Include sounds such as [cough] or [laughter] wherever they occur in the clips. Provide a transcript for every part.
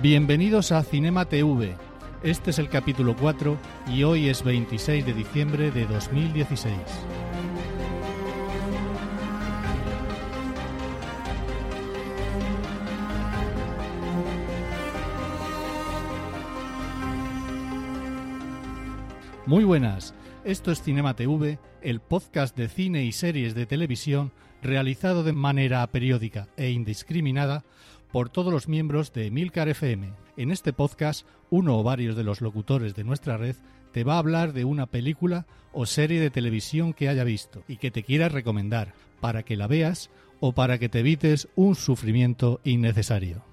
Bienvenidos a Cinema TV. Este es el capítulo 4 y hoy es 26 de diciembre de 2016. Muy buenas, esto es Cinema TV, el podcast de cine y series de televisión realizado de manera periódica e indiscriminada por todos los miembros de Milcar FM. En este podcast, uno o varios de los locutores de nuestra red te va a hablar de una película o serie de televisión que haya visto y que te quiera recomendar para que la veas o para que te evites un sufrimiento innecesario.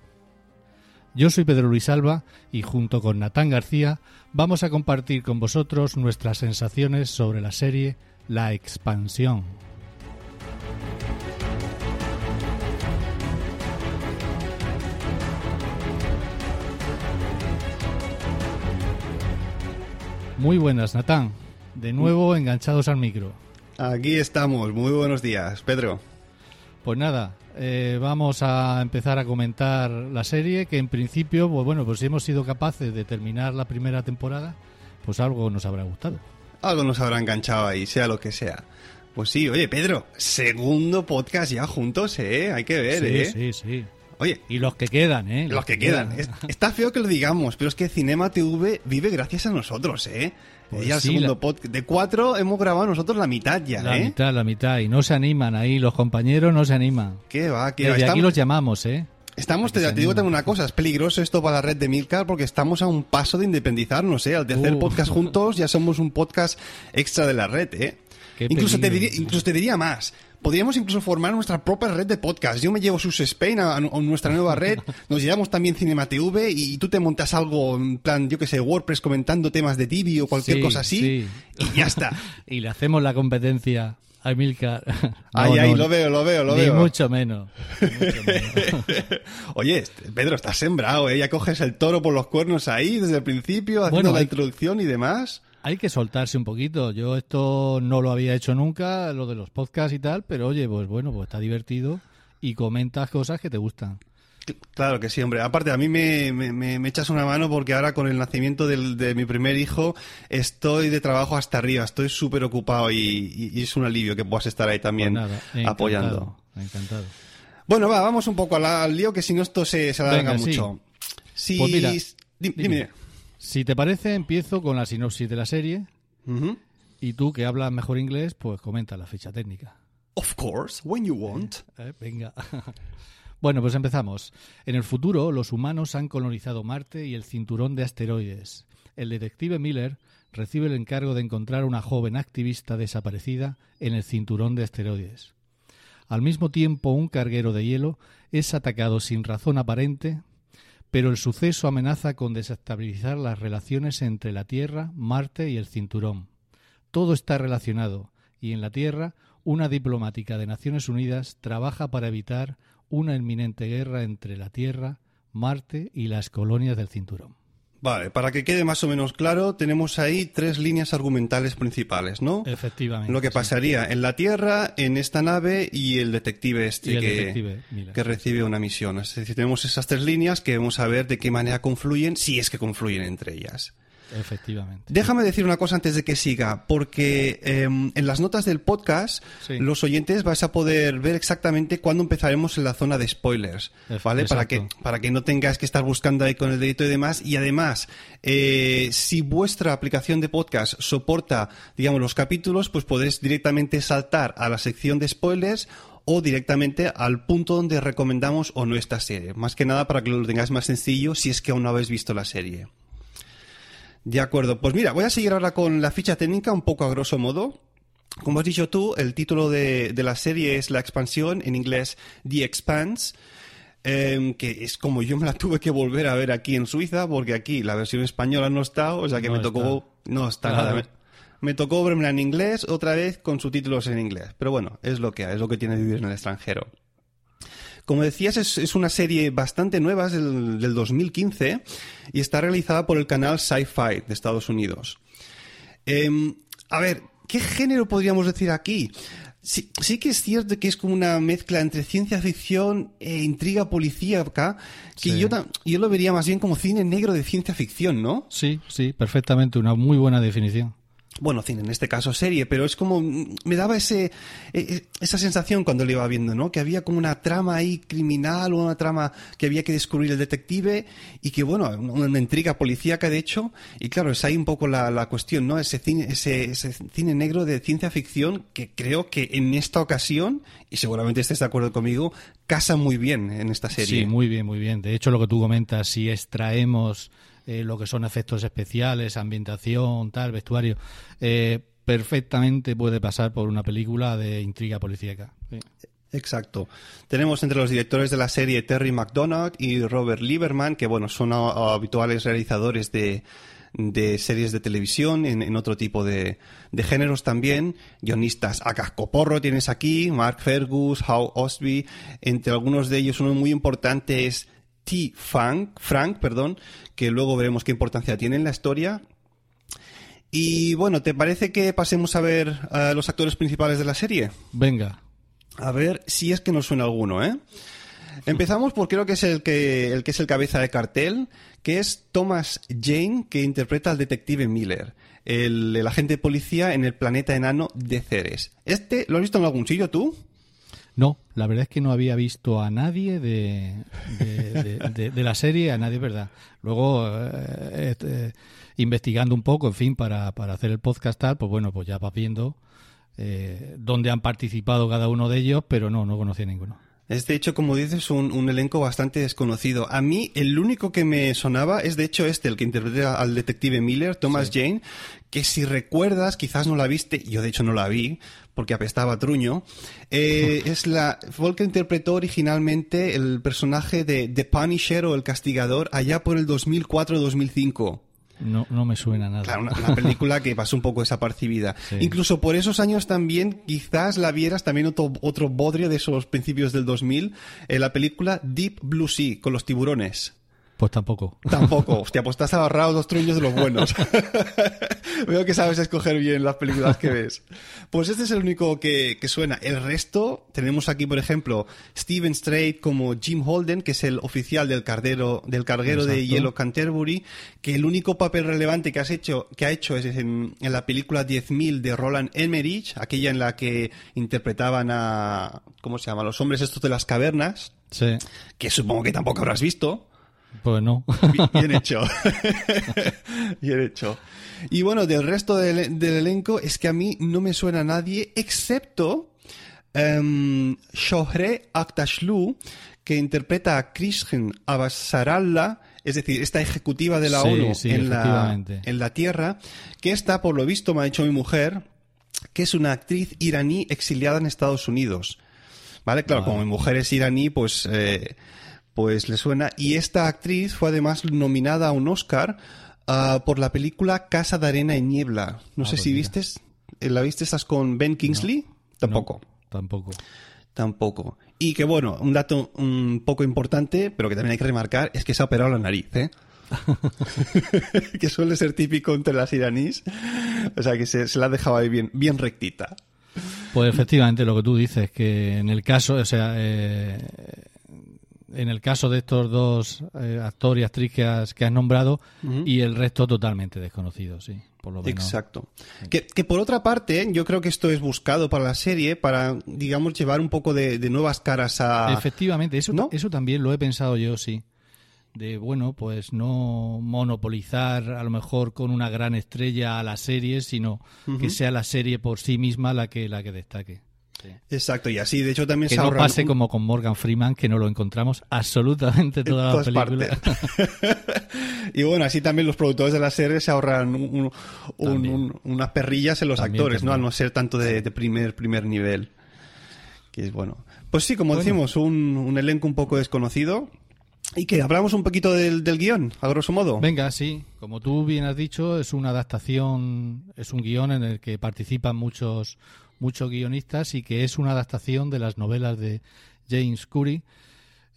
Yo soy Pedro Luis Alba y junto con Natán García vamos a compartir con vosotros nuestras sensaciones sobre la serie La Expansión. Muy buenas, Natán. De nuevo enganchados al micro. Aquí estamos, muy buenos días, Pedro. Pues nada, eh, vamos a empezar a comentar la serie, que en principio, pues bueno, pues si hemos sido capaces de terminar la primera temporada, pues algo nos habrá gustado. Algo nos habrá enganchado ahí, sea lo que sea. Pues sí, oye, Pedro, segundo podcast ya juntos, ¿eh? Hay que ver, sí, ¿eh? sí, sí. Oye, Y los que quedan, ¿eh? los que quedan. Es- [laughs] Está feo que lo digamos, pero es que Cinema TV vive gracias a nosotros, ¿eh? Pues ya el sí, segundo la- podcast. De cuatro hemos grabado nosotros la mitad ya, La ¿eh? mitad, la mitad. Y no se animan ahí, los compañeros no se animan. ¿Qué va? ¿Qué va? Desde aquí Estamos, los llamamos, ¿eh? estamos- te, te digo también una cosa, es peligroso esto para la red de Milcar porque estamos a un paso de independizarnos, ¿eh? Al tercer Uh. podcast juntos ya somos un podcast extra de la red, ¿eh? Qué Incluso te, peligro. diría, incluso te diría más. Podríamos incluso formar nuestra propia red de podcast. Yo me llevo sus Spain a, a nuestra nueva red. [laughs] Nos llevamos también Cinema TV y tú te montas algo en plan, yo que sé, WordPress comentando temas de Tibi o cualquier Sí, cosa así. sí. Y ya está. [laughs] Y le hacemos la competencia a Milcar. Ahí, [laughs] No, ahí, no, lo veo, lo veo, lo ni veo. mucho menos. ni mucho menos. Oye, Pedro, estás sembrado, ¿eh? Ya coges el toro por los cuernos ahí desde el principio, haciendo Bueno, la hay- introducción y demás. Hay que soltarse un poquito. Yo esto no lo había hecho nunca, lo de los podcasts y tal, pero oye, pues bueno, pues está divertido y comentas cosas que te gustan. Claro que sí, hombre. Aparte, a mí me, me- me- me echas una mano porque ahora con el nacimiento del- de mi primer hijo estoy de trabajo hasta arriba, estoy súper ocupado y, es un alivio que puedas estar ahí también Pues nada, encantado, apoyando. Encantado. Bueno, va, vamos un poco al, al lío que si no esto se, se alarga sí. mucho. Si, Pues mira, dime. dime. Si te parece, empiezo con la sinopsis de la serie Ujú. y tú, que hablas mejor inglés, pues comenta la ficha técnica. Of course, when you want. Eh, Venga. [laughs] bueno, pues empezamos. En el futuro, los humanos han colonizado Marte y el cinturón de asteroides. El detective Miller recibe el encargo de encontrar a una joven activista desaparecida en el cinturón de asteroides. Al mismo tiempo, un carguero de hielo es atacado sin razón aparente, pero el suceso amenaza con desestabilizar las relaciones entre la Tierra, Marte y el cinturón. Todo está relacionado y en la Tierra una diplomática de Naciones Unidas trabaja para evitar una inminente guerra entre la Tierra, Marte y las colonias del cinturón. Vale, para que quede más o menos claro, tenemos ahí tres líneas argumentales principales, ¿no? Efectivamente. Lo que sí. pasaría en la Tierra, en esta nave y el detective este el que, detective que recibe una misión. Es decir, tenemos esas tres líneas que vamos a ver de qué manera confluyen, si es que confluyen entre ellas. Efectivamente. Déjame decir una cosa antes de que siga, porque em, en las notas del podcast, Sí. los oyentes vais a poder ver exactamente cuándo empezaremos en la zona de spoilers, ¿vale? Para que, para que no tengáis que estar buscando ahí con el dedito y demás. Y además, eh, si vuestra aplicación de podcast soporta, digamos, los capítulos, pues podéis directamente saltar a la sección de spoilers o directamente al punto donde recomendamos o no esta serie. Más que nada para que lo tengáis más sencillo si es que aún no habéis visto la serie. De acuerdo, pues mira, voy a seguir ahora con la ficha técnica un poco a grosso modo. Como has dicho tú, el título de, de la serie es La expansión, en inglés The Expanse, em, que es como yo me la tuve que volver a ver aquí en Suiza, porque aquí la versión española no está, o sea que No me tocó... está. No está Claro. nada. Me, me tocó verla en inglés otra vez con subtítulos en inglés. Pero bueno, es lo que es lo que tiene vivir en el extranjero. Como decías, es, es una serie bastante nueva, es del, del 2015 y está realizada por el canal Sci-Fi de Estados Unidos. Em, a ver, ¿qué género podríamos decir aquí? Sí, sí que es cierto que es como una mezcla entre ciencia ficción e intriga policíaca, que Sí. yo, yo lo vería más bien como cine negro de ciencia ficción, ¿no? Sí, sí, perfectamente, una muy buena definición. Bueno, cine, en este caso serie, pero es como, mm, me daba ese, e- e- esa sensación cuando lo iba viendo, ¿no? Que había como una trama ahí criminal una trama que había que descubrir el detective y que, bueno, una intriga policíaca, de hecho, y claro, es ahí un poco la, la cuestión, ¿no? Ese cine, ese, ese cine negro de ciencia ficción que creo que en esta ocasión, y seguramente estés de acuerdo conmigo, casa muy bien en esta serie. Sí, muy bien, muy bien. De hecho, lo que tú comentas, si extraemos eh, lo que son efectos especiales, ambientación, tal, vestuario, eh, perfectamente puede pasar por una película de intriga policíaca. Exacto. Tenemos entre los directores de la serie Terry McDonald y Robert Lieberman, que bueno, son a- a habituales realizadores de, de series de televisión en, en otro tipo de, de géneros también. Guionistas a cascoporro tienes aquí, Mark Fergus, Howe Osby, entre algunos de ellos uno muy importante es T. Frank, Frank, perdón, que luego veremos qué importancia tiene en la historia. Y bueno, ¿te parece que pasemos a ver a los actores principales de la serie? Venga, A ver si es que nos suena alguno, ¿eh? Empezamos por creo que es el que, el que es el cabeza de cartel, que es Thomas Jane, que interpreta al detective Miller, el, el agente de policía en el planeta enano de Ceres. ¿Este lo has visto en algún sitio tú? No, la verdad es que no había visto a nadie de, de, la serie, a nadie, ¿verdad? Luego, eh, este, investigando un poco, en fin, para, para hacer el podcast tal, pues bueno, pues ya vas viendo eh, dónde han participado cada uno de ellos, pero no, no conocía ninguno. Es de hecho, como dices, un, un elenco bastante desconocido. A mí, el único que me sonaba es de hecho este, el que interpreta al detective Miller, Thomas Jane, que si recuerdas, quizás no la viste, yo de hecho no la vi, porque apestaba a truño, eh, [laughs] es la, fue el que interpretó originalmente el personaje de The Punisher o El Castigador allá por el 2004-2005. No, no me suena nada. Claro, una, una película que pasó un poco desapercibida. [laughs] Sí. Incluso por esos años también, quizás la vieras también otro, otro bodrio de esos principios del 2000, en la película Deep Blue Sea, con los tiburones. Pues tampoco. [laughs] Tampoco. Hostia, pues te has dos truños de los buenos. [laughs] Veo que sabes escoger bien las películas que ves. Pues este es el único que, que suena. El resto, tenemos aquí, por ejemplo, Steven Strait como Jim Holden, que es el oficial del carguero, del carguero de. Yellow Canterbury, que el único papel relevante que has hecho, que ha hecho es en, en la película 10.000 de Roland Emmerich, aquella en la que interpretaban a, ¿cómo se llama? Los hombres estos de las cavernas, Sí, que supongo que tampoco habrás visto. Pues no. Bien, [laughs] hecho. [laughs] bien hecho. Y bueno, del resto del, del elenco es que a mí no me suena a nadie, excepto um, Shohreh Aktashlu, que interpreta a Krishen Abasaralla, es decir, esta ejecutiva de la Sí, ONU sí, en, la, en la Tierra, que está, por lo visto, me ha dicho mi mujer, que es una actriz iraní exiliada en Estados Unidos. ¿Vale? Claro, Vale. como mi mujer es iraní, pues, eh, pues le suena. Y esta actriz fue además nominada a un Oscar ah, por la película Casa de Arena y Niebla. No Ah, sé pues si mira. vistes. eh, ¿La viste estás con Ben Kingsley? Tampoco. No, tampoco. Tampoco. Y que bueno, un dato un poco importante, pero que también hay que remarcar, es que se ha operado la nariz, ¿eh? [laughs] que suele ser típico entre las iraníes. O sea, que se, se la ha dejado ahí bien, bien rectita. Pues efectivamente lo que tú dices, que en el caso, o sea, eh, en el caso de estos dos eh, actor y actriz que has, que has nombrado y el resto totalmente desconocido, sí, por lo menos. Exacto. Que, que por otra parte, yo creo que esto es buscado para la serie, para, digamos, llevar un poco de, de nuevas caras a... Efectivamente, eso, ¿No? eso también lo he pensado yo, sí. De, bueno, pues no monopolizar a lo mejor con una gran estrella a la serie, sino que sea la serie por sí misma la que, la que destaque. Exacto, y así, de hecho, también que se no pase como con Morgan Freeman, que no lo encontramos absolutamente en toda la película. [laughs] y bueno, así también los productores de la serie se ahorran un- un- un- También. un- unas perrillas en los También, actores, ¿no? Al no ser tanto de, de primer, primer nivel. Que es bueno. Pues sí, como Bueno. decimos, un, un elenco un poco desconocido. Y que hablamos un poquito del, del guion, a grosso modo. Venga, sí, como tú bien has dicho, es una adaptación, es un guion en el que participan muchos muchos guionistas y que es una adaptación de las novelas de James Curry,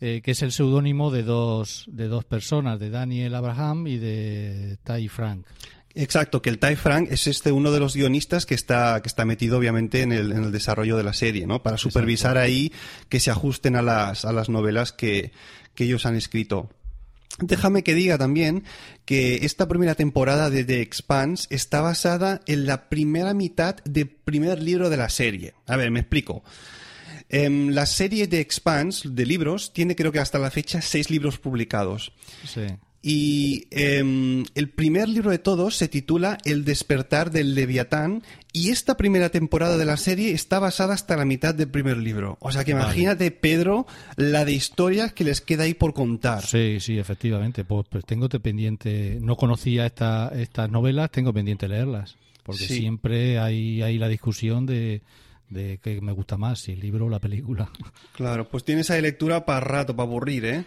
eh, que es el seudónimo de dos de dos personas, de Daniel Abraham y de Ty Frank. Exacto, que el Ty Frank es este uno de los guionistas que está, que está metido obviamente en el, en el desarrollo de la serie, ¿no? Para supervisar ahí que se ajusten a las, a las novelas que, que ellos han escrito. Déjame que diga también que esta primera temporada de The Expanse está basada en la primera mitad del primer libro de la serie. A ver, me explico. Em, la serie de Expanse de libros tiene creo que hasta la fecha seis libros publicados. Sí. Y em, el primer libro de todos se titula El despertar del Leviatán y esta primera temporada de la serie está basada hasta la mitad del primer libro. O sea que Vale. imagínate, Pedro, la de historias que les queda ahí por contar. Sí, sí, efectivamente. Pues, pues tengo te pendiente, no conocía esta, estas novelas, tengo pendiente leerlas. Porque Sí. siempre hay, hay la discusión de, de qué me gusta más, si el libro o la película. Claro, pues tienes ahí lectura para rato, para aburrir, ¿eh?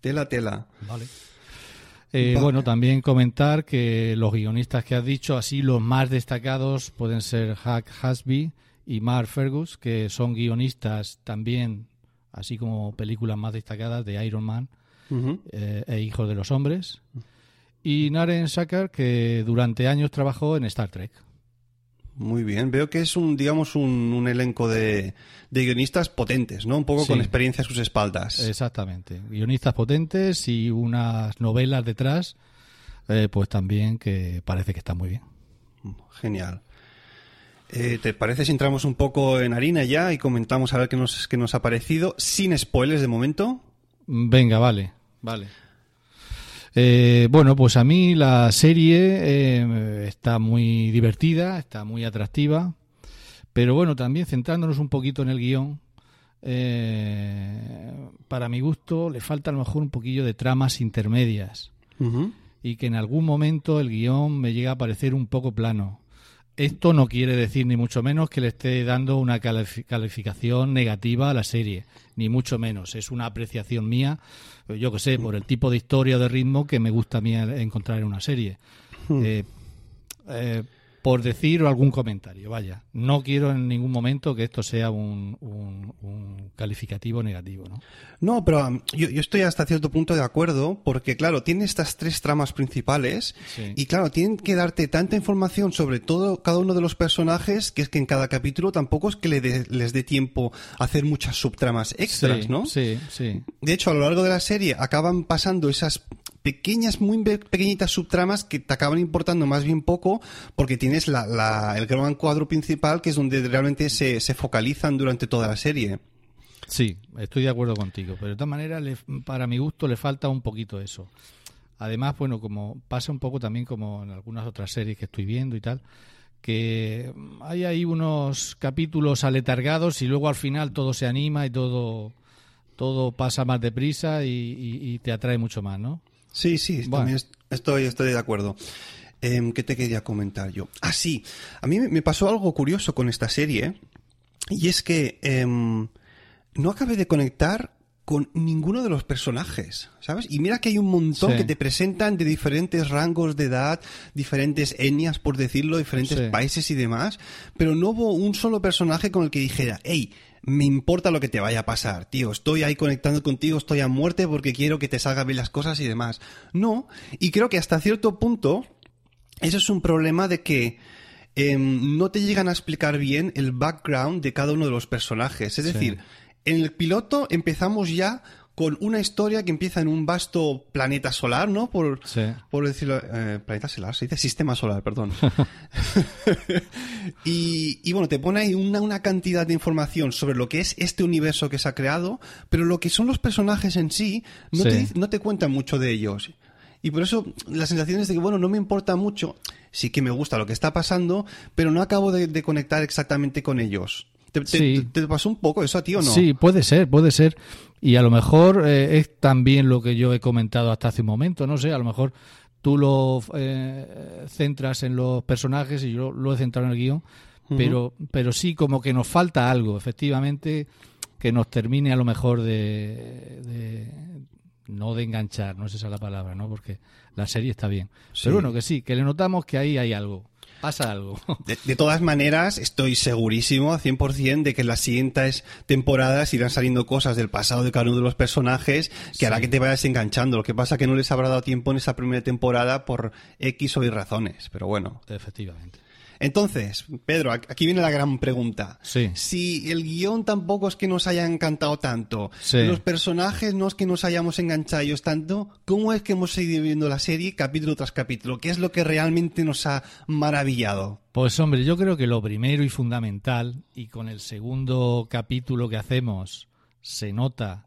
Tela, tela. Vale. Eh, bueno, también comentar que los guionistas que has dicho, así los más destacados pueden ser Hack Hasby y Mark Fergus, que son guionistas también, así como películas más destacadas de Iron Man eh, e Hijos de los Hombres. Y Naren Sacker, que durante años trabajó en Star Trek. Muy bien, veo que es un, digamos, un, un elenco de, de guionistas potentes, ¿no? Un poco Sí. con experiencia a sus espaldas. Exactamente. Guionistas potentes y unas novelas detrás, eh, pues también que parece que están muy bien. Genial. Eh, ¿Te parece si entramos un poco en harina ya y comentamos a ver qué nos, qué nos ha parecido? Sin spoilers de momento. Venga, vale, vale. Eh, bueno, pues a mí la serie eh, está muy divertida, está muy atractiva, pero bueno, también centrándonos un poquito en el guion, eh, para mi gusto le falta a lo mejor un poquillo de tramas intermedias y que en algún momento el guion me llega a parecer un poco plano. Esto no quiere decir ni mucho menos que le esté dando una califi- calificación negativa a la serie, ni mucho menos. Es una apreciación mía, eh, yo que sé, por el tipo de historia o de ritmo que me gusta a mí encontrar en una serie. Eh, eh, por decir algún comentario, vaya. No quiero en ningún momento que esto sea un, un- un calificativo negativo, ¿no? No, pero um, yo, yo estoy hasta cierto punto de acuerdo porque, claro, tiene estas tres tramas principales Sí. y, claro, tienen que darte tanta información sobre todo cada uno de los personajes que es que en cada capítulo tampoco es que le les dé tiempo a hacer muchas subtramas extras, sí, ¿no? Sí, sí. De hecho, a lo largo de la serie acaban pasando esas pequeñas, muy pequeñitas subtramas que te acaban importando más bien poco porque tienes la, la- el gran cuadro principal que es donde realmente se, se focalizan durante toda la serie. Sí, estoy de acuerdo contigo, pero de todas maneras, le- para mi gusto, le falta un poquito eso. Además, bueno, como pasa un poco también como en algunas otras series que estoy viendo y tal, que hay ahí unos capítulos aletargados y luego al final todo se anima y todo, todo pasa más deprisa y- y te atrae mucho más, ¿no? Sí, sí, Bueno. también est- estoy, estoy de acuerdo. Em, ¿Qué te quería comentar yo? Ah, sí, a mí me- pasó algo curioso con esta serie y es que em, no acabé de conectar con ninguno de los personajes, ¿sabes? Y mira que hay un montón Sí. que te presentan de diferentes rangos de edad, diferentes etnias, por decirlo, diferentes Sí. países y demás, pero no hubo un solo personaje con el que dijera, hey, me importa lo que te vaya a pasar, tío, estoy ahí conectando contigo, estoy a muerte porque quiero que te salgan bien las cosas y demás. No, y creo que hasta cierto punto, eso es un problema de que em, no te llegan a explicar bien el background de cada uno de los personajes. Es Sí. decir, en el piloto empezamos ya con una historia que empieza en un vasto planeta solar, ¿no? Por, Sí. por decirlo, eh, planeta solar, se dice sistema solar, perdón. [laughs] y, y bueno, te pone ahí una, una cantidad de información sobre lo que es este universo que se ha creado, pero lo que son los personajes en sí, no, Sí. te, no te cuentan mucho de ellos. Y por eso la sensación es de que, bueno, no me importa mucho, sí que me gusta lo que está pasando, pero no acabo de, de conectar exactamente con ellos. ¿Te, te- Sí. te pasó un poco eso a ti o no? Sí, puede ser, puede ser. Y a lo mejor eh, es también lo que yo he comentado hasta hace un momento, no sé, a lo mejor tú lo eh, centras en los personajes y yo lo he centrado en el guion, pero, pero sí como que nos falta algo, efectivamente, que nos termine a lo mejor de, de- no de enganchar, no es esa la palabra, ¿no? Porque la serie está bien. Sí. Pero bueno, que sí, que le notamos que ahí hay algo, pasa algo. De, de todas maneras, estoy segurísimo, al 100%, de que en las siguientes temporadas irán saliendo cosas del pasado de cada uno de los personajes que hará que te vayas enganchando. Lo que pasa que no les habrá dado tiempo en esa primera temporada por X o Y razones, pero bueno. efectivamente. Entonces, Pedro, aquí viene la gran pregunta. Sí. Si el guion tampoco es que nos haya encantado tanto, Sí. los personajes no es que nos hayamos enganchado ellos tanto, ¿cómo es que hemos seguido viendo la serie capítulo tras capítulo? ¿Qué es lo que realmente nos ha maravillado? Pues hombre, yo creo que lo primero y fundamental, y con el segundo capítulo que hacemos se nota,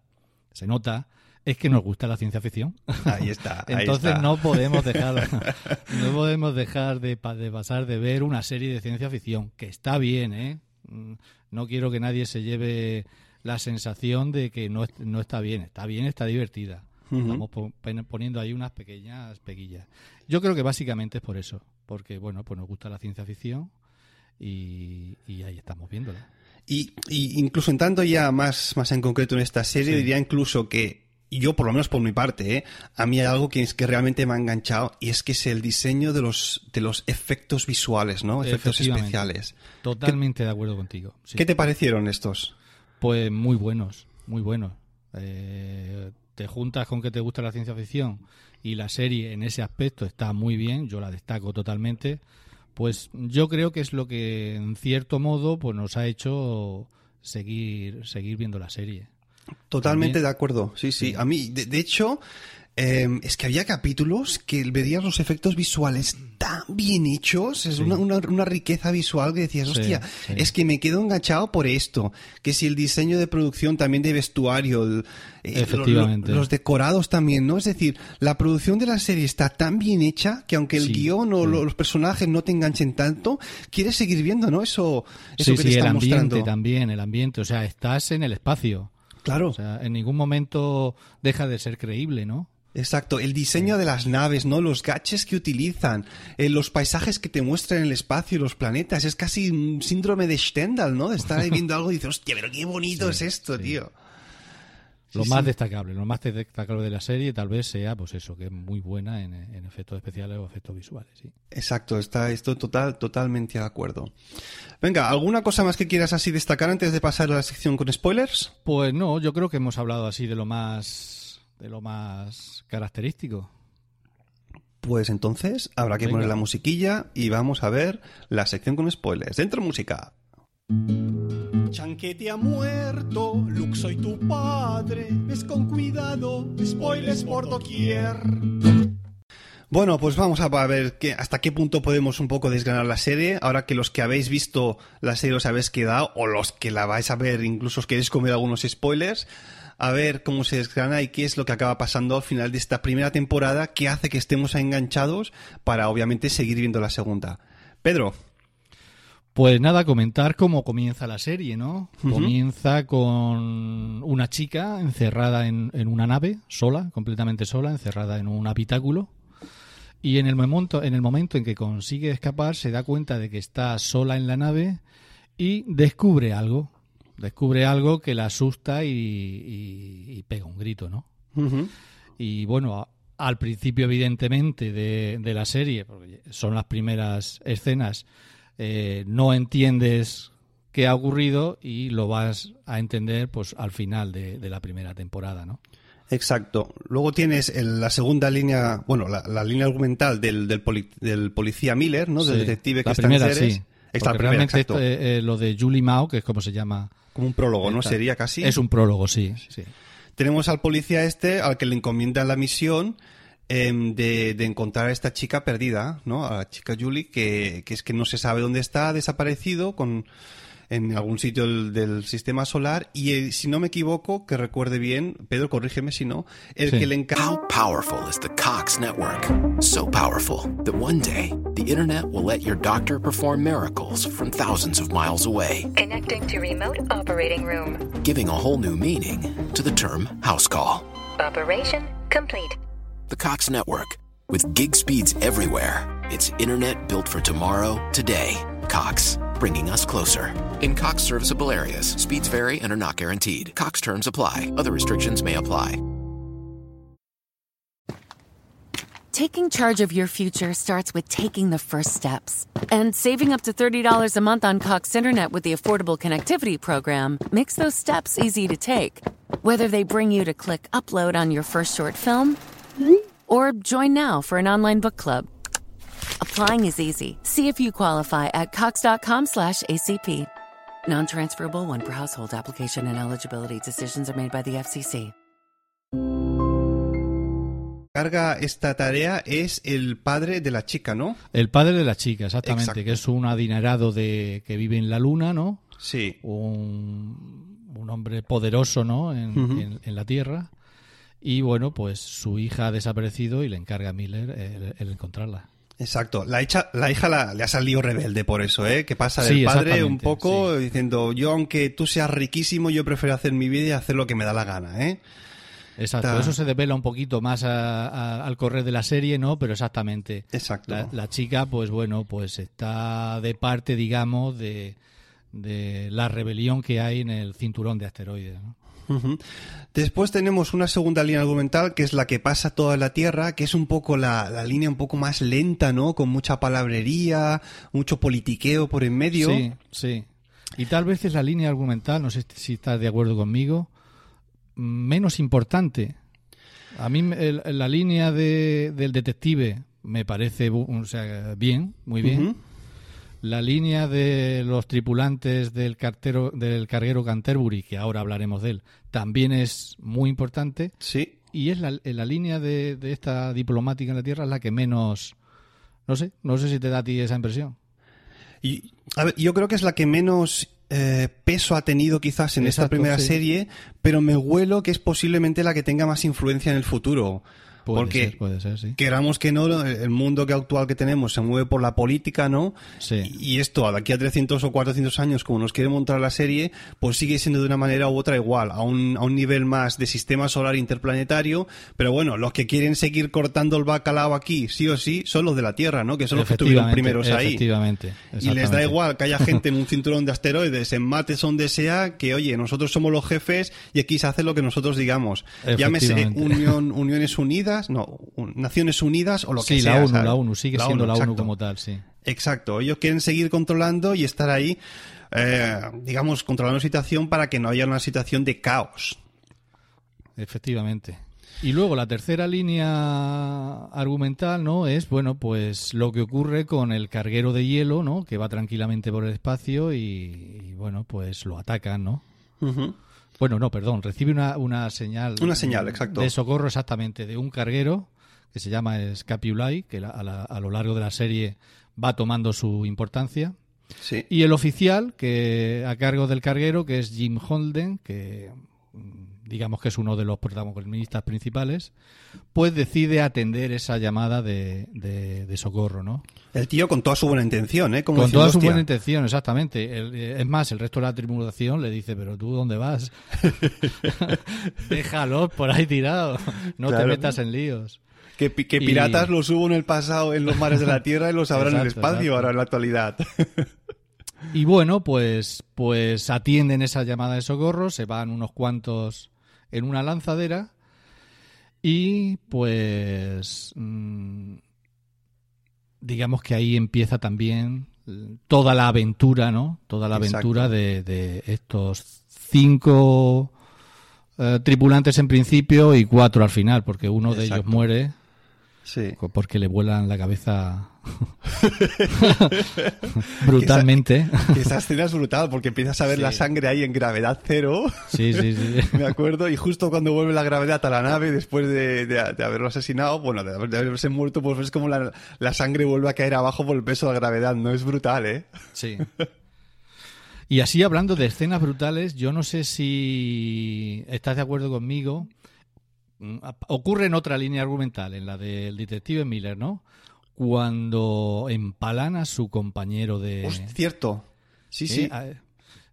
se nota, es que nos gusta la ciencia ficción. [laughs] Ahí está. ahí Entonces está. no podemos dejar, [laughs] no podemos dejar de, pa- de pasar de ver una serie de ciencia ficción, que está bien, ¿eh? Mm, No quiero que nadie se lleve la sensación de que no, no está bien. Está bien, está divertida. Estamos poniendo ahí unas pequeñas peguillas. Yo creo que básicamente es por eso, porque bueno, pues nos gusta la ciencia ficción y, y ahí estamos viéndola. Y, y incluso entrando ya más, más en concreto en esta serie, Sí. diría incluso que y yo por lo menos por mi parte, ¿eh? a mí hay algo que es que realmente me ha enganchado y es que es el diseño de los de los efectos visuales, ¿no? Efectos especiales. Totalmente de acuerdo contigo. sí. ¿Qué te parecieron estos? Pues muy buenos, muy buenos. Eh, te juntas con que te gusta la ciencia ficción y la serie en ese aspecto está muy bien, yo la destaco totalmente. Pues yo creo que es lo que en cierto modo pues nos ha hecho seguir seguir viendo la serie. Totalmente También. de acuerdo, sí, sí. Sí. A mí, de, de hecho, eh, es que había capítulos que veías los efectos visuales tan bien hechos, es Sí. una, una, una riqueza visual que decías, hostia, sí. es que me quedo enganchado por esto. Que si el diseño de producción también de vestuario, el- eh, Efectivamente. lo- lo- los decorados también, ¿no? Es decir, la producción de la serie está tan bien hecha que aunque el guion o los personajes no te enganchen tanto, quieres seguir viendo, ¿no? Eso, eso que te el están ambiente mostrando. también, el ambiente, o sea, estás en el espacio. Claro. O sea, en ningún momento deja de ser creíble, ¿no? Exacto, el diseño de las naves, ¿no? Los gadgets que utilizan, eh, los paisajes que te muestran en el espacio y los planetas, es casi un síndrome de Stendhal, ¿no? De estar ahí viendo algo y dices, hostia, pero qué bonito Sí, es esto, sí. tío. Lo Sí, más sí. destacable, lo más destacable de la serie tal vez sea, pues eso, que es muy buena en, en efectos especiales o efectos visuales, sí. Exacto, está esto total, totalmente de acuerdo. Venga, ¿alguna cosa más que quieras así destacar antes de pasar a la sección con spoilers? Pues no, yo creo que hemos hablado así de lo más, de lo más característico. Pues entonces habrá que Venga. poner la musiquilla y vamos a ver la sección con spoilers. Dentro música. Chanquete ha muerto, Luke soy tu padre. Ves con cuidado, spoilers por doquier. Bueno, pues vamos a ver qué- hasta qué punto podemos un poco desgranar la serie. Ahora que los que habéis visto la serie os habéis quedado, o los que la vais a ver, incluso os queréis comer algunos spoilers, a ver cómo se desgrana y qué es lo que acaba pasando al final de esta primera temporada que hace que estemos enganchados para obviamente seguir viendo la segunda. Pedro, Pues nada, comentar cómo comienza la serie, ¿no? Comienza con una chica encerrada en, en una nave, sola, completamente sola, encerrada en un habitáculo. Y en el momento, en el momento en que consigue escapar, se da cuenta de que está sola en la nave y descubre algo. Descubre algo que la asusta y, y- y pega un grito, ¿no? Y bueno, al principio, evidentemente, de, de la serie, porque son las primeras escenas, eh, no entiendes qué ha ocurrido y lo vas a entender pues al final de, de la primera temporada, ¿no? Exacto. Luego tienes el- la segunda línea, bueno, la, la línea argumental del, del, poli- del policía Miller, ¿no? Del detective que la está primera, en Ceres. sí. Primera, realmente esto, eh, eh, lo de Julie Mao, que es como se llama. Como un prólogo, ¿no? esta- Sería casi. Es un prólogo, sí. sí. Tenemos al policía este al que le encomiendan la misión em, de, de encontrar a esta chica perdida, ¿no? A la chica Julie, que, que es que no se sabe dónde está, ha desaparecido con... en algún sitio del, del sistema solar y eh, si no me equivoco, que recuerde bien, Pedro, corrígeme si no, el Sí. que le encarga... How powerful is the Cox network? So powerful that one day the internet will let your doctor perform miracles from thousands of miles away, Connecting to remote operating room. giving a whole new meaning to the term house call. Operation complete. The Cox network, with gig speeds everywhere, it's internet built for tomorrow, today. Cox, bringing us closer. In Cox serviceable areas, speeds vary and are not guaranteed. Cox terms apply, other restrictions may apply. Taking charge of your future starts with taking the first steps. And saving up to $30 a month on Cox Internet with the Affordable Connectivity Program makes those steps easy to take. Whether they bring you to click upload on your first short film or join now for an online book club. Applying is easy. See if you qualify at cox.com slash ACP. Non-transferable one per household application and eligibility decisions are made by the FCC. carga esta tarea es el padre de la chica, ¿no? El padre de la chica, exactamente, Exacto. que es un adinerado de que vive en la luna, ¿no? Sí. un, un hombre poderoso ¿no? en, Ujú. en- en la Tierra. Y bueno, pues su hija ha desaparecido y le encarga a Miller el, el encontrarla. Exacto. La, hecha, la hija la- le ha salido rebelde por eso, ¿eh? Que pasa del Sí, padre un poco diciendo, yo aunque tú seas riquísimo, yo prefiero hacer mi vida y hacer lo que me da la gana, ¿eh? Exacto, Ta- eso se devela un poquito más a- a- al correr de la serie, ¿no? Pero exactamente. Exacto. La, la chica, pues bueno, pues está de parte, digamos, de, de la rebelión que hay en el cinturón de asteroides. ¿no? Después tenemos una segunda línea argumental que es la que pasa toda la Tierra, que es un poco la, la línea un poco más lenta, ¿no? Con mucha palabrería, mucho politiqueo por en medio. Sí, sí. Y tal vez es la línea argumental, no sé si estás de acuerdo conmigo, menos importante. A mí el- la línea de, del detective me parece bu- o sea, bien, muy bien. Ujú. La línea de los tripulantes del cartero del carguero Canterbury, que ahora hablaremos de él, también es muy importante. Sí. Y es la, la línea de, de esta diplomática en la Tierra la que menos... No sé, no sé si te da a ti esa impresión. Y, a ver, yo creo que es la que menos eh, peso ha tenido quizás en esta Exacto, primera sí. serie, pero me huelo que es posiblemente la que tenga más influencia en el futuro. Puede porque ser, puede ser, sí. queramos que no, el mundo que actual que tenemos se mueve por la política, ¿no? Sí. Y esto, de aquí a 300 o 400 años, como nos quiere montar la serie, pues sigue siendo de una manera u otra igual, a un, a un nivel más de sistema solar interplanetario, pero bueno, los que quieren seguir cortando el bacalao aquí, sí o sí, son los de la Tierra, ¿no? Que son los que estuvieron Efectivamente, primeros ahí. Efectivamente. Y les da igual que haya [laughs] gente en un cinturón de asteroides, en mates donde sea, que oye, nosotros somos los jefes y aquí se hace lo que nosotros digamos. Llámese. Unión, Uniones Unidas, no, Naciones Unidas o lo que Sí, sea. la ONU, ¿sabes? la ONU, sigue siendo la ONU como tal, sí. Exacto, ellos quieren seguir controlando y estar ahí, eh, digamos, controlando la situación para que no haya una situación de caos. Efectivamente. Y luego la tercera línea argumental, ¿no? Es, bueno, pues lo que ocurre con el carguero de hielo, ¿no? Que va tranquilamente por el espacio y, y, bueno, pues lo atacan, ¿no? Bueno, no, perdón, recibe una, una señal. Una señal, exacto. De socorro exactamente, de un carguero que se llama Scapulai, que a, la- a lo largo de la serie va tomando su importancia. Sí. Y el oficial, que a cargo del carguero, que es Jim Holden, que digamos que es uno de los protagonistas principales, pues decide atender esa llamada de, de- de socorro, ¿no? El tío con toda su buena intención, ¿eh? Como Con diciendo, toda su "Hostia, buena intención, exactamente. El- eh, es más, el resto de la tripulación le dice, pero tú dónde vas? [laughs] Déjalos por ahí tirados, no te metas en líos. Que, Y- piratas los hubo en el pasado en los mares de la Tierra y los habrá en el espacio exacto. ahora en la actualidad. Y bueno, pues, pues atienden esa llamada de socorro, se van unos cuantos en una lanzadera y pues mm, digamos que ahí empieza también toda la aventura, ¿no? Toda la Exacto. aventura de, de estos cinco eh, tripulantes en principio y cuatro al final, porque uno de ellos muere Sí. porque le vuelan la cabeza [laughs] brutalmente. Que esa escena es brutal porque empiezas a ver Sí. la sangre ahí en gravedad cero. Sí, sí, sí. [laughs] Me acuerdo, y justo cuando vuelve la gravedad a la nave, después de, de- de haberlo asesinado, bueno, de, de haberse muerto, pues ves como la, la sangre vuelve a caer abajo por el peso de la gravedad, ¿no? Es brutal, ¿eh? Sí. Y así hablando de escenas brutales, yo no sé si estás de acuerdo conmigo. Mm, Ocurre en otra línea argumental, en la del detective Miller, ¿no? Cuando empalan a su compañero de... Hostia, cierto. Sí, Eh, sí. a-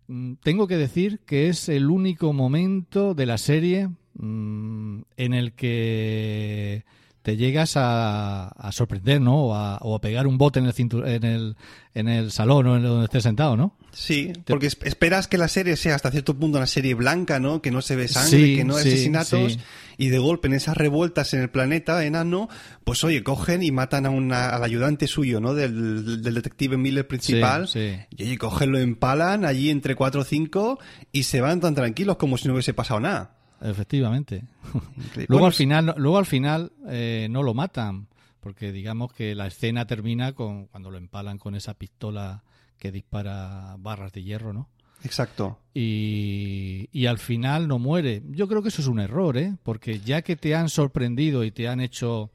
mm, tengo que decir que es el único momento de la serie mm, en el que te llegas a, a sorprender, ¿no? O a, o a pegar un bote en el, cintu- en el en el salón o en donde estés sentado, ¿no? Sí, porque es- esperas que la serie sea hasta cierto punto una serie blanca, ¿no? Que no se ve sangre, Sí, que no hay sí, asesinatos. sí. Y de golpe en esas revueltas en el planeta enano, pues oye, cogen y matan a una, al ayudante suyo, ¿no? Del, del detective Miller principal. Y oye, cogen, lo empalan allí entre cuatro o cinco y se van tan tranquilos como si no hubiese pasado nada. Efectivamente. Increíble. luego Bueno, al final, luego al final eh, no lo matan, porque digamos que la escena termina con cuando lo empalan con esa pistola que dispara barras de hierro, ¿no? Exacto. y, y al final no muere. Yo creo que eso es un error, ¿eh? Porque ya que te han sorprendido y te han hecho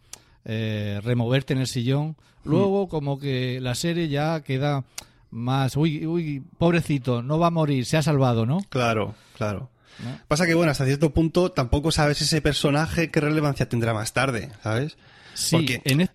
eh, removerte en el sillón, luego como que la serie ya queda más, uy, uy, pobrecito, no va a morir, se ha salvado, ¿no? Claro, claro. ¿No? Pasa que, bueno, hasta cierto punto tampoco sabes ese personaje qué relevancia tendrá más tarde, ¿sabes? Sí, Porque- en es-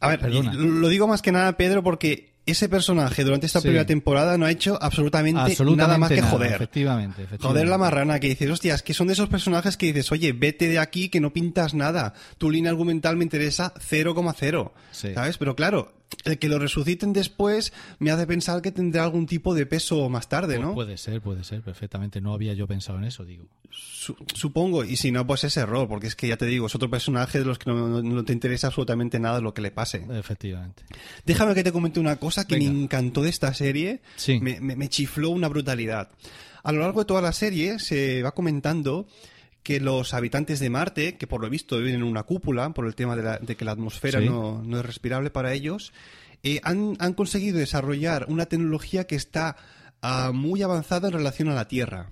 A ver, Perdona. lo digo más que nada, Pedro, porque ese personaje durante esta Sí. primera temporada no ha hecho absolutamente, absolutamente nada más que nada, joder. Efectivamente, efectivamente. Joder la marrana que dices, hostias, que son de esos personajes que dices, oye, vete de aquí que no pintas nada. Tu línea argumental me interesa 0,0. Sí. ¿Sabes? Pero claro, el que lo resuciten después me hace pensar que tendrá algún tipo de peso más tarde, ¿no? Puede ser, puede ser, perfectamente. No había yo pensado en eso, digo. Su- supongo, y si no, pues es error, porque es que ya te digo, es otro personaje de los que no, no- no te interesa absolutamente nada lo que le pase. Efectivamente. Déjame que te comente una cosa que Venga. me encantó de esta serie. Sí. Me, me- me chifló una brutalidad. A lo largo de toda la serie se va comentando que los habitantes de Marte, que por lo visto viven en una cúpula por el tema de, la- de que la atmósfera Sí. no, no es respirable para ellos, eh, han, han conseguido desarrollar una tecnología que está ah, muy avanzada en relación a la Tierra.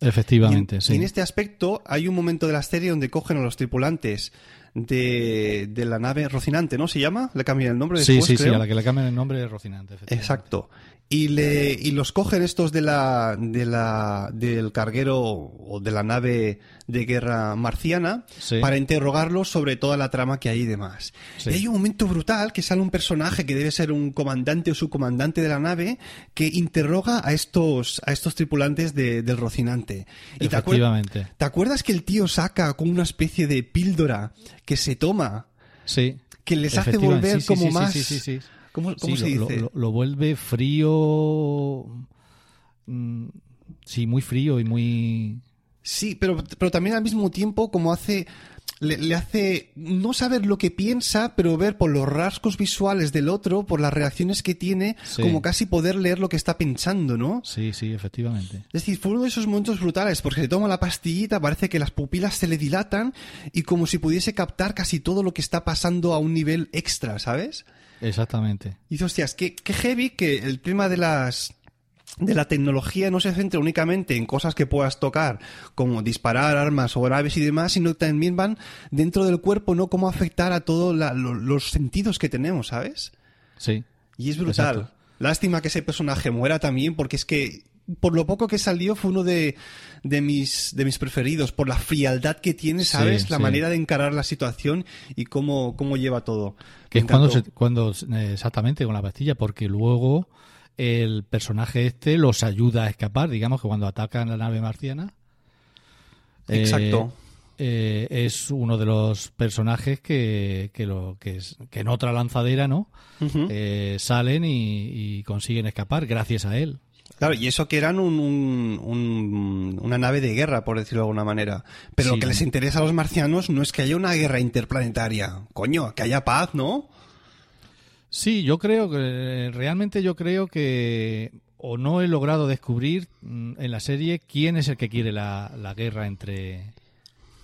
Efectivamente, Y en, sí. y en este aspecto hay un momento de la serie donde cogen a los tripulantes de, de la nave Rocinante, ¿no? ¿Se llama? Le cambian el nombre Sí, después, sí, sí, creo. a la que le cambian el nombre es Rocinante. efectivamente. Exacto. Y, le, y los cogen estos de la, de la, del carguero o de la nave de guerra marciana Sí. para interrogarlos sobre toda la trama que hay y demás. Sí. Y hay un momento brutal que sale un personaje que debe ser un comandante o subcomandante de la nave que interroga a estos, a estos tripulantes de- del Rocinante. Y te, acuer- Efectivamente. ¿te acuerdas que el tío saca como una especie de píldora que se toma? Sí. Que les hace volver sí, sí, como sí, sí, más... ¿Cómo, cómo Sí, se lo, dice? lo- lo vuelve frío. mm, Sí, muy frío y muy. Sí, pero, pero también al mismo tiempo como hace... Le, le hace no saber lo que piensa, pero ver por los rasgos visuales del otro, por las reacciones que tiene, Sí. como casi poder leer lo que está pensando, ¿no? Sí, sí, efectivamente. Es decir, fue uno de esos momentos brutales, porque se toma la pastillita, parece que las pupilas se le dilatan y como si pudiese captar casi todo lo que está pasando a un nivel extra, ¿sabes? Exactamente. Y dices, hostias, qué, qué heavy que el tema de las de la tecnología no se centra únicamente en cosas que puedas tocar, como disparar armas o naves y demás, sino que también van dentro del cuerpo, ¿no? Cómo afectar a todos los sentidos que tenemos, ¿sabes? Sí. Y es brutal. Exacto. Lástima que ese personaje muera también, porque es que por lo poco que salió fue uno de, de mis de mis preferidos, por la frialdad que tiene, ¿sabes? Sí, la sí. manera de encarar la situación y cómo, cómo lleva todo. Que es cuando, se- cuando eh, exactamente con la pastilla, porque luego el personaje este los ayuda a escapar, digamos que cuando atacan la nave marciana. eh, Exacto. eh, es uno de los personajes que, que, lo, que, es, que en otra lanzadera no. Eh, salen y, y consiguen escapar gracias a él. Claro, y eso que eran un, un- un- una nave de guerra, por decirlo de alguna manera. Pero Sí. lo que les interesa a los marcianos no es que haya una guerra interplanetaria. Coño, que haya paz, ¿no? Sí, yo creo que realmente yo creo que o no he logrado descubrir mm, en la serie quién es el que quiere la, la guerra entre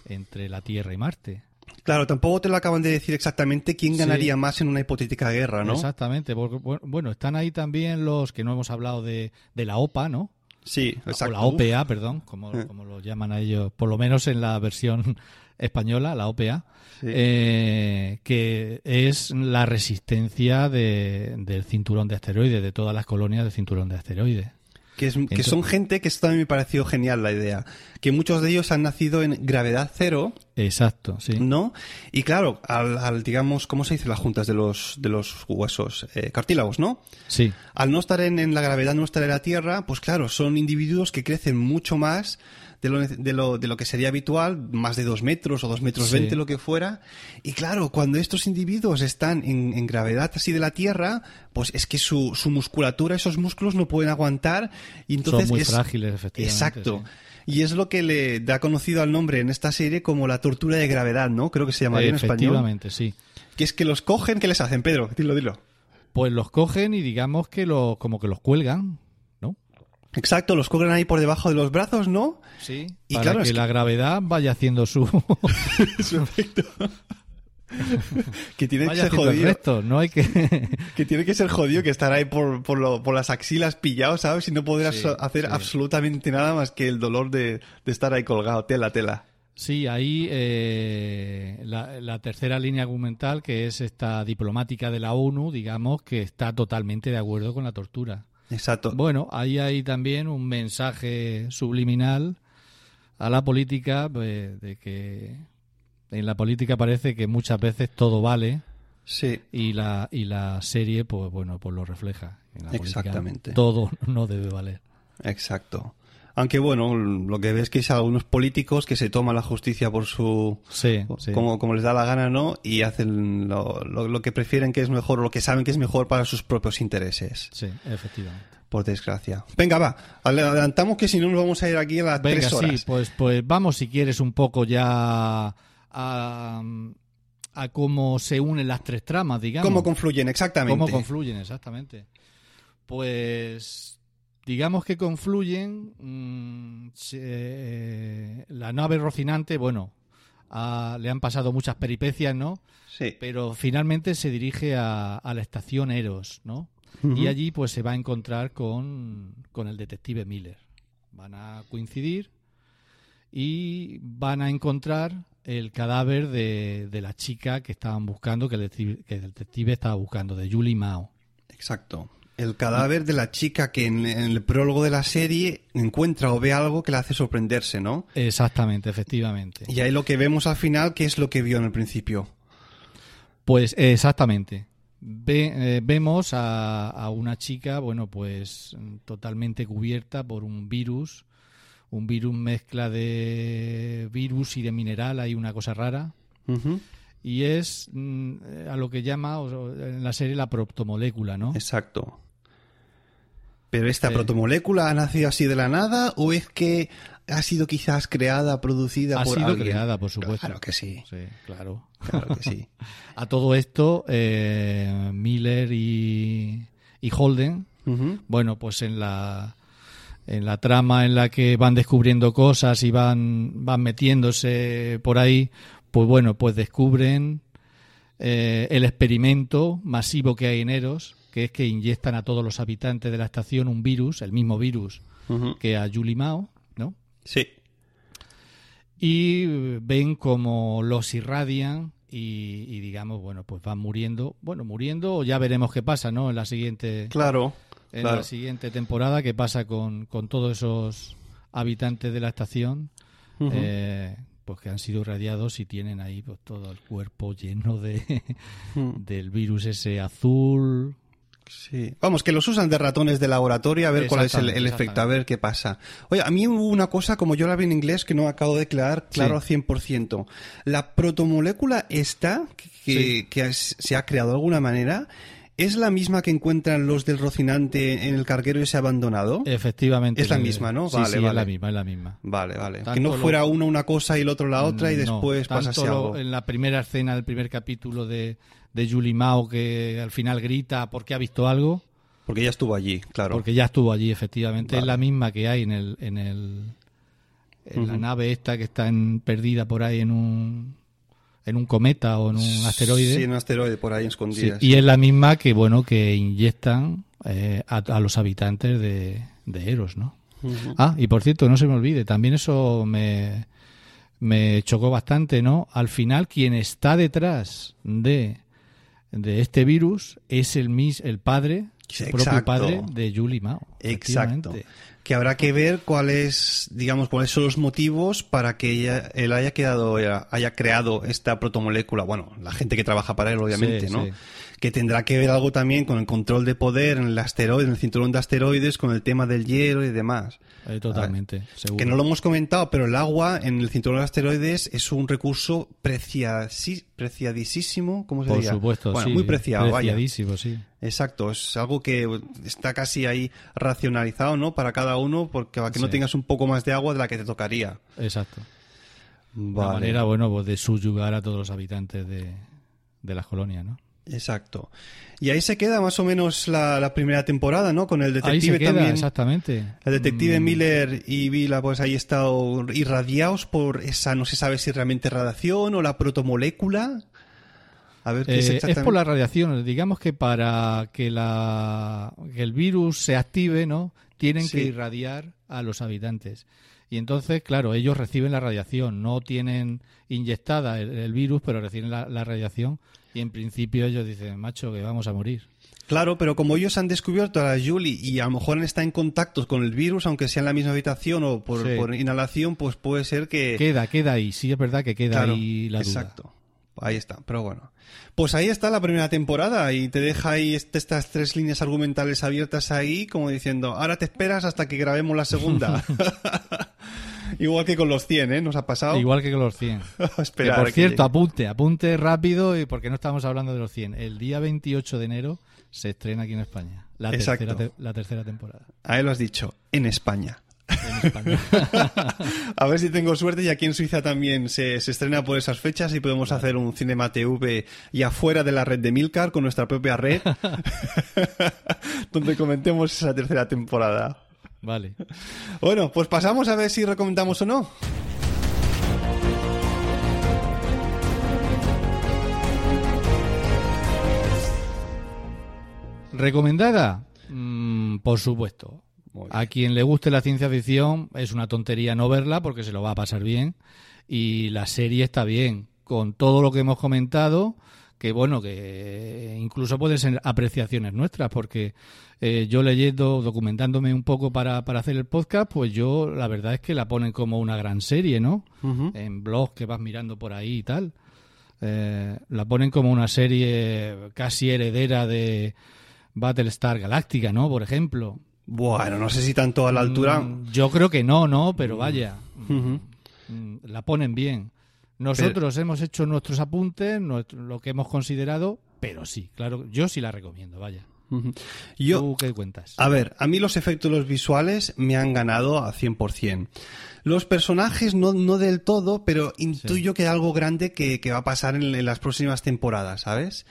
entre la Tierra y Marte. Claro, tampoco te lo acaban de decir exactamente quién Sí. ganaría más en una hipotética guerra, ¿no? Exactamente, porque bu- bueno, están ahí también los que no hemos hablado de, de la OPA, ¿no? Sí, O exacto. la OPA, perdón, como, Eh. como lo llaman a ellos, por lo menos en la versión [laughs] española, la OPA, Sí. eh, que es la resistencia de- del cinturón de asteroides, de todas las colonias del cinturón de asteroides. Que, es, que Entonces- son gente que esto también me pareció genial la idea. Que muchos de ellos han nacido en gravedad cero, Exacto, sí. ¿no? Y claro, al, al, digamos, ¿cómo se dice las juntas de los, de los huesos? Eh, cartílagos, ¿no? Sí, Al no estar en, en la gravedad, no estar en la Tierra, pues claro, son individuos que crecen mucho más de lo, de lo, de lo que sería habitual, más de dos metros o dos metros Sí. veinte, lo que fuera. Y claro, cuando estos individuos están en, en gravedad así de la Tierra, pues es que su, su musculatura, esos músculos no pueden aguantar. Y entonces son muy es- frágiles, efectivamente. Exacto. sí. Y es lo que le da conocido al nombre en esta serie como la tortura de gravedad, ¿no? Creo que se llamaría en español. Efectivamente, sí. Que es que los cogen, ¿qué les hacen, Pedro? Dilo, dilo. Pues los cogen y digamos que lo, como que los cuelgan. Exacto, los cogen ahí por debajo de los brazos, ¿no? Sí. Y para claro, que es que- la gravedad vaya haciendo su, [laughs] su efecto. [laughs] que tiene que ser jodido. resto. No hay que [laughs] Que tiene que ser jodido que estar ahí por, por, lo- por las axilas pillado, ¿sabes? Y no poder Sí, hacer sí. absolutamente nada más que el dolor de, de estar ahí colgado. Tela, tela. Sí, ahí eh, la, la tercera línea argumental, que es esta diplomática de la ONU, digamos, que está totalmente de acuerdo con la tortura. Exacto. Bueno, ahí hay también un mensaje subliminal a la política, pues, de que en la política parece que muchas veces todo vale Sí. y la, y la serie, pues bueno, pues lo refleja. En la política Exactamente. todo [laughs] no debe valer. Exacto. Aunque bueno, lo que ves que es algunos políticos que se toman la justicia por su... Sí, sí. Como, como les da la gana, ¿no? Y hacen lo, lo- lo que prefieren que es mejor, o lo que saben que es mejor para sus propios intereses. Sí, efectivamente. Por desgracia. Venga, va. Adelantamos que si no nos vamos a ir aquí a las Venga, tres horas. sí, pues, pues vamos si quieres un poco ya a, a cómo se unen las tres tramas, digamos. ¿Cómo confluyen? Exactamente. ¿Cómo confluyen, exactamente? Pues digamos que confluyen mm, se- la nave Rocinante, bueno, a- le han pasado muchas peripecias, ¿no? Sí. Pero finalmente se dirige a, a la estación Eros, ¿no? Y allí pues se va a encontrar con, con el detective Miller. Van a coincidir y van a encontrar el cadáver de, de la chica que estaban buscando, que el, detective, que el detective estaba buscando, de Julie Mao. Exacto. El cadáver de la chica que en, en el prólogo de la serie encuentra o ve algo que le hace sorprenderse, ¿no? Exactamente, efectivamente. Y ahí lo que vemos al final, ¿qué es lo que vio en el principio? Pues eh, exactamente. Ve- eh, vemos a, a una chica, bueno, pues totalmente cubierta por un virus, un virus mezcla de virus y de mineral, hay una cosa rara, y es mm, a lo que llama o- en la serie la protomolécula, ¿no? Exacto. ¿Pero esta Sí. protomolécula ha nacido así de la nada o es que ha sido quizás creada, producida Ha por sido alguien? creada, por supuesto. Claro que sí. Sí, claro. Claro que sí. [laughs] A todo esto, eh, Miller y, y Holden. Bueno, pues en la en la trama en la que van descubriendo cosas y van van metiéndose por ahí, pues bueno, pues descubren eh, el experimento masivo que hay en Eros, que es que inyectan a todos los habitantes de la estación un virus, el mismo virus que a Julie Mao, ¿no? Sí. Y ven como los irradian y, y digamos, bueno, pues van muriendo, bueno, muriendo o ya veremos qué pasa, ¿no? En la siguiente Claro. en claro. la siguiente temporada qué pasa con, con todos esos habitantes de la estación eh, pues que han sido irradiados y tienen ahí pues todo el cuerpo lleno de [laughs] Mm. del virus ese azul Sí. Vamos, que los usan de ratones de laboratorio a ver cuál es el, efecto, a ver qué pasa. Oye, a mí hubo una cosa, como yo la vi en inglés, que no acabo de declarar claro Sí. al 100%. La protomolécula esta, que, Sí. que has- se ha creado de alguna manera, ¿es la misma que encuentran los del Rocinante en el carguero ese abandonado? efectivamente Es la misma, ¿no? sí, Vale, sí, es vale. la misma es la misma Vale, vale. que no lo- fuera uno una cosa y el otro la otra y No, después pasase lo- algo. en la primera escena del primer capítulo de de Julie Mao que al final grita porque ha visto algo Porque ya estuvo allí, claro. Porque ya estuvo allí, efectivamente. Vale. Es la misma que hay en el, en el en la nave esta que está en- perdida por ahí en un en un cometa o en un asteroide. Sí, un asteroide por ahí Sí, escondido. y es la misma que bueno que inyectan eh, a, a los habitantes de, de Eros, ¿no? Ah, y por cierto, no se me olvide, también eso me, me chocó bastante, ¿no? Al final, quien está detrás de, de este virus es el mis, el padre, el propio padre de Julie Mao. Exacto. que habrá que ver cuáles, digamos, cuáles son los motivos para que ella- él haya quedado, haya creado esta protomolécula. Bueno, la gente que trabaja para él, obviamente, Sí, ¿no? sí. Que tendrá que ver algo también con el control de poder en el asteroide, en el cinturón de asteroides, con el tema del hielo y demás. Eh, totalmente, seguro. Que no lo hemos comentado, pero el agua en el cinturón de asteroides es un recurso preciasi- preciadísimo, ¿cómo se Por diría? supuesto, Bueno, sí. muy preciado, vaya. Preciadísimo, sí. Exacto, es algo que está casi ahí racionalizado, ¿no? Para cada uno, porque para que no tengas un poco más de agua de la que te tocaría. Exacto. Una Vale. manera, bueno, pues de subyugar a todos los habitantes de, de las colonias, ¿no? Exacto. Y ahí se queda más o menos la, la primera temporada, ¿no? Con el Ahí detective se queda, también. exactamente. El detective Mm, Miller y Vila, pues ahí están irradiados por esa, no se sabe si realmente radiación o la protomolécula. A ver qué eh, es es exactamente. por la radiación. Digamos que para que, la, que el virus se active, ¿no? Tienen Sí. que irradiar a los habitantes. Y entonces, claro, ellos reciben la radiación. No tienen inyectada el, el virus, pero reciben la, la radiación. Y en principio ellos dicen, macho, que vamos a morir. Claro, pero como ellos han descubierto a la Julie y a lo mejor está en contacto con el virus, aunque sea en la misma habitación o por, Sí. por inhalación, pues puede ser que... Queda, queda ahí. Sí, es verdad que queda Claro, ahí la duda. exacto. Ahí está, pero bueno. Pues ahí está la primera temporada y te deja ahí est- estas tres líneas argumentales abiertas ahí, como diciendo, ahora te esperas hasta que grabemos la segunda. [laughs] [laughs] Igual que con los 100, ¿eh? Nos ha pasado. Igual que con los 100. [laughs] Que, Esperar por cierto, apunte, apunte rápido y porque no estamos hablando de los 100. El día 28 de enero se estrena aquí en España la, Exacto. tercera, te- la tercera temporada. Ahí lo has dicho, en España. En España. [laughs] A ver si tengo suerte y aquí en Suiza también se, se estrena por esas fechas y podemos hacer un Cinema TV y afuera de la red de Milcar con nuestra propia red [laughs] donde comentemos esa tercera temporada. vale. Bueno, pues pasamos a ver si recomendamos o no. ¿Recomendada? Mm, por supuesto. A quien le guste la ciencia ficción es una tontería no verla porque se lo va a pasar bien. Y la serie está bien. Con todo lo que hemos comentado, que bueno, que incluso pueden ser apreciaciones nuestras, porque eh, yo leyendo, documentándome un poco para, para hacer el podcast, pues yo la verdad es que la ponen como una gran serie, ¿no? En blogs que vas mirando por ahí y tal. Eh, la ponen como una serie casi heredera de Battlestar Galactica, ¿no? Por ejemplo. Bueno, no sé si tanto a la altura. Mm, Yo creo que no, ¿no? Pero vaya, Ujú. mm, la ponen bien. Nosotros hemos hecho nuestros apuntes, nuestro- lo que hemos considerado, pero sí, claro, yo sí la recomiendo, vaya. Yo, ¿Tú qué cuentas? A ver, a mí los efectos los visuales me han ganado a 100%. Los personajes no, no del todo, pero intuyo que hay algo grande que, que va a pasar en, en las próximas temporadas, ¿sabes?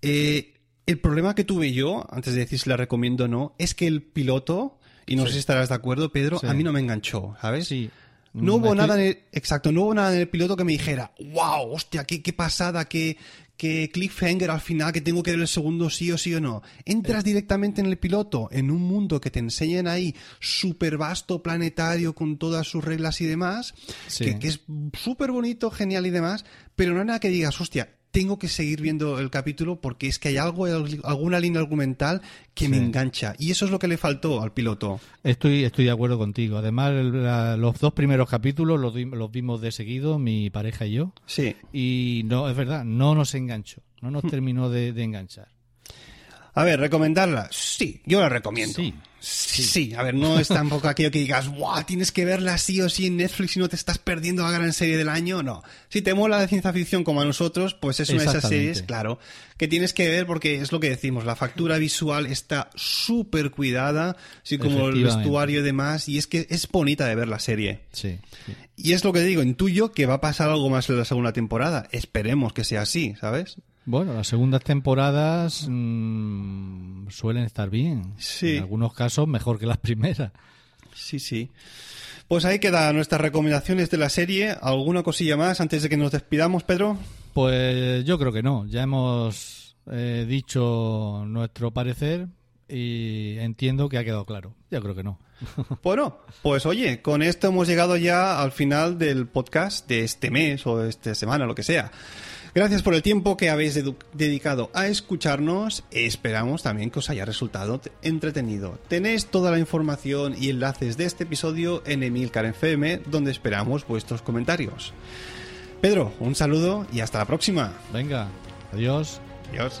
Eh, el problema que tuve yo, antes de decir si la recomiendo o no, es que el piloto, y no sé si estarás de acuerdo, Pedro, Sí. a mí no me enganchó, ¿sabes? Sí. No hubo nada en el, exacto, no hubo nada en el piloto que me dijera, wow, hostia, qué, qué pasada, qué, qué cliffhanger al final, que tengo que ver el segundo sí o sí o no. Entras directamente en el piloto, en un mundo que te enseñan ahí, súper vasto, planetario, con todas sus reglas y demás, Sí. que, que es súper bonito, genial y demás, pero no hay nada que digas, hostia, tengo que seguir viendo el capítulo porque es que hay algo, alguna línea argumental que me engancha. Y eso es lo que le faltó al piloto. Estoy, estoy de acuerdo contigo. Además, la- los dos primeros capítulos los, los vimos de seguido, mi pareja y yo. Sí. Y no, es verdad, no nos enganchó. No nos terminó de, de enganchar. A ver, ¿recomendarla? Sí, yo la recomiendo. Sí, Sí, sí. a ver, no es tampoco aquello que digas, ¡guau! Tienes que verla sí o sí en Netflix y no te estás perdiendo la gran serie del año. No. Si te mola de ciencia ficción como a nosotros, pues es una de esas series, claro, que tienes que ver porque es lo que decimos, la factura visual está súper cuidada, así como el vestuario y demás, y es que es bonita de ver la serie. Sí, sí. Y es lo que digo, intuyo que va a pasar algo más en la segunda temporada. Esperemos que sea así, ¿sabes? Bueno, las segundas temporadas mm, suelen estar bien. Sí. En algunos casos mejor que las primeras. Sí, sí. Pues ahí quedan nuestras recomendaciones de la serie. ¿Alguna cosilla más antes de que nos despidamos, Pedro? Pues yo creo que no. Ya hemos eh, dicho nuestro parecer y entiendo que ha quedado claro. Yo creo que no. [laughs] Bueno, pues oye, con esto hemos llegado ya al final del podcast de este mes o de esta semana, lo que sea. Gracias por el tiempo que habéis dedicado a escucharnos. Esperamos también que os haya resultado entretenido. Tenéis toda la información y enlaces de este episodio en Emilcar FM, donde esperamos vuestros comentarios. Pedro, un saludo y hasta la próxima. Venga, adiós. Adiós.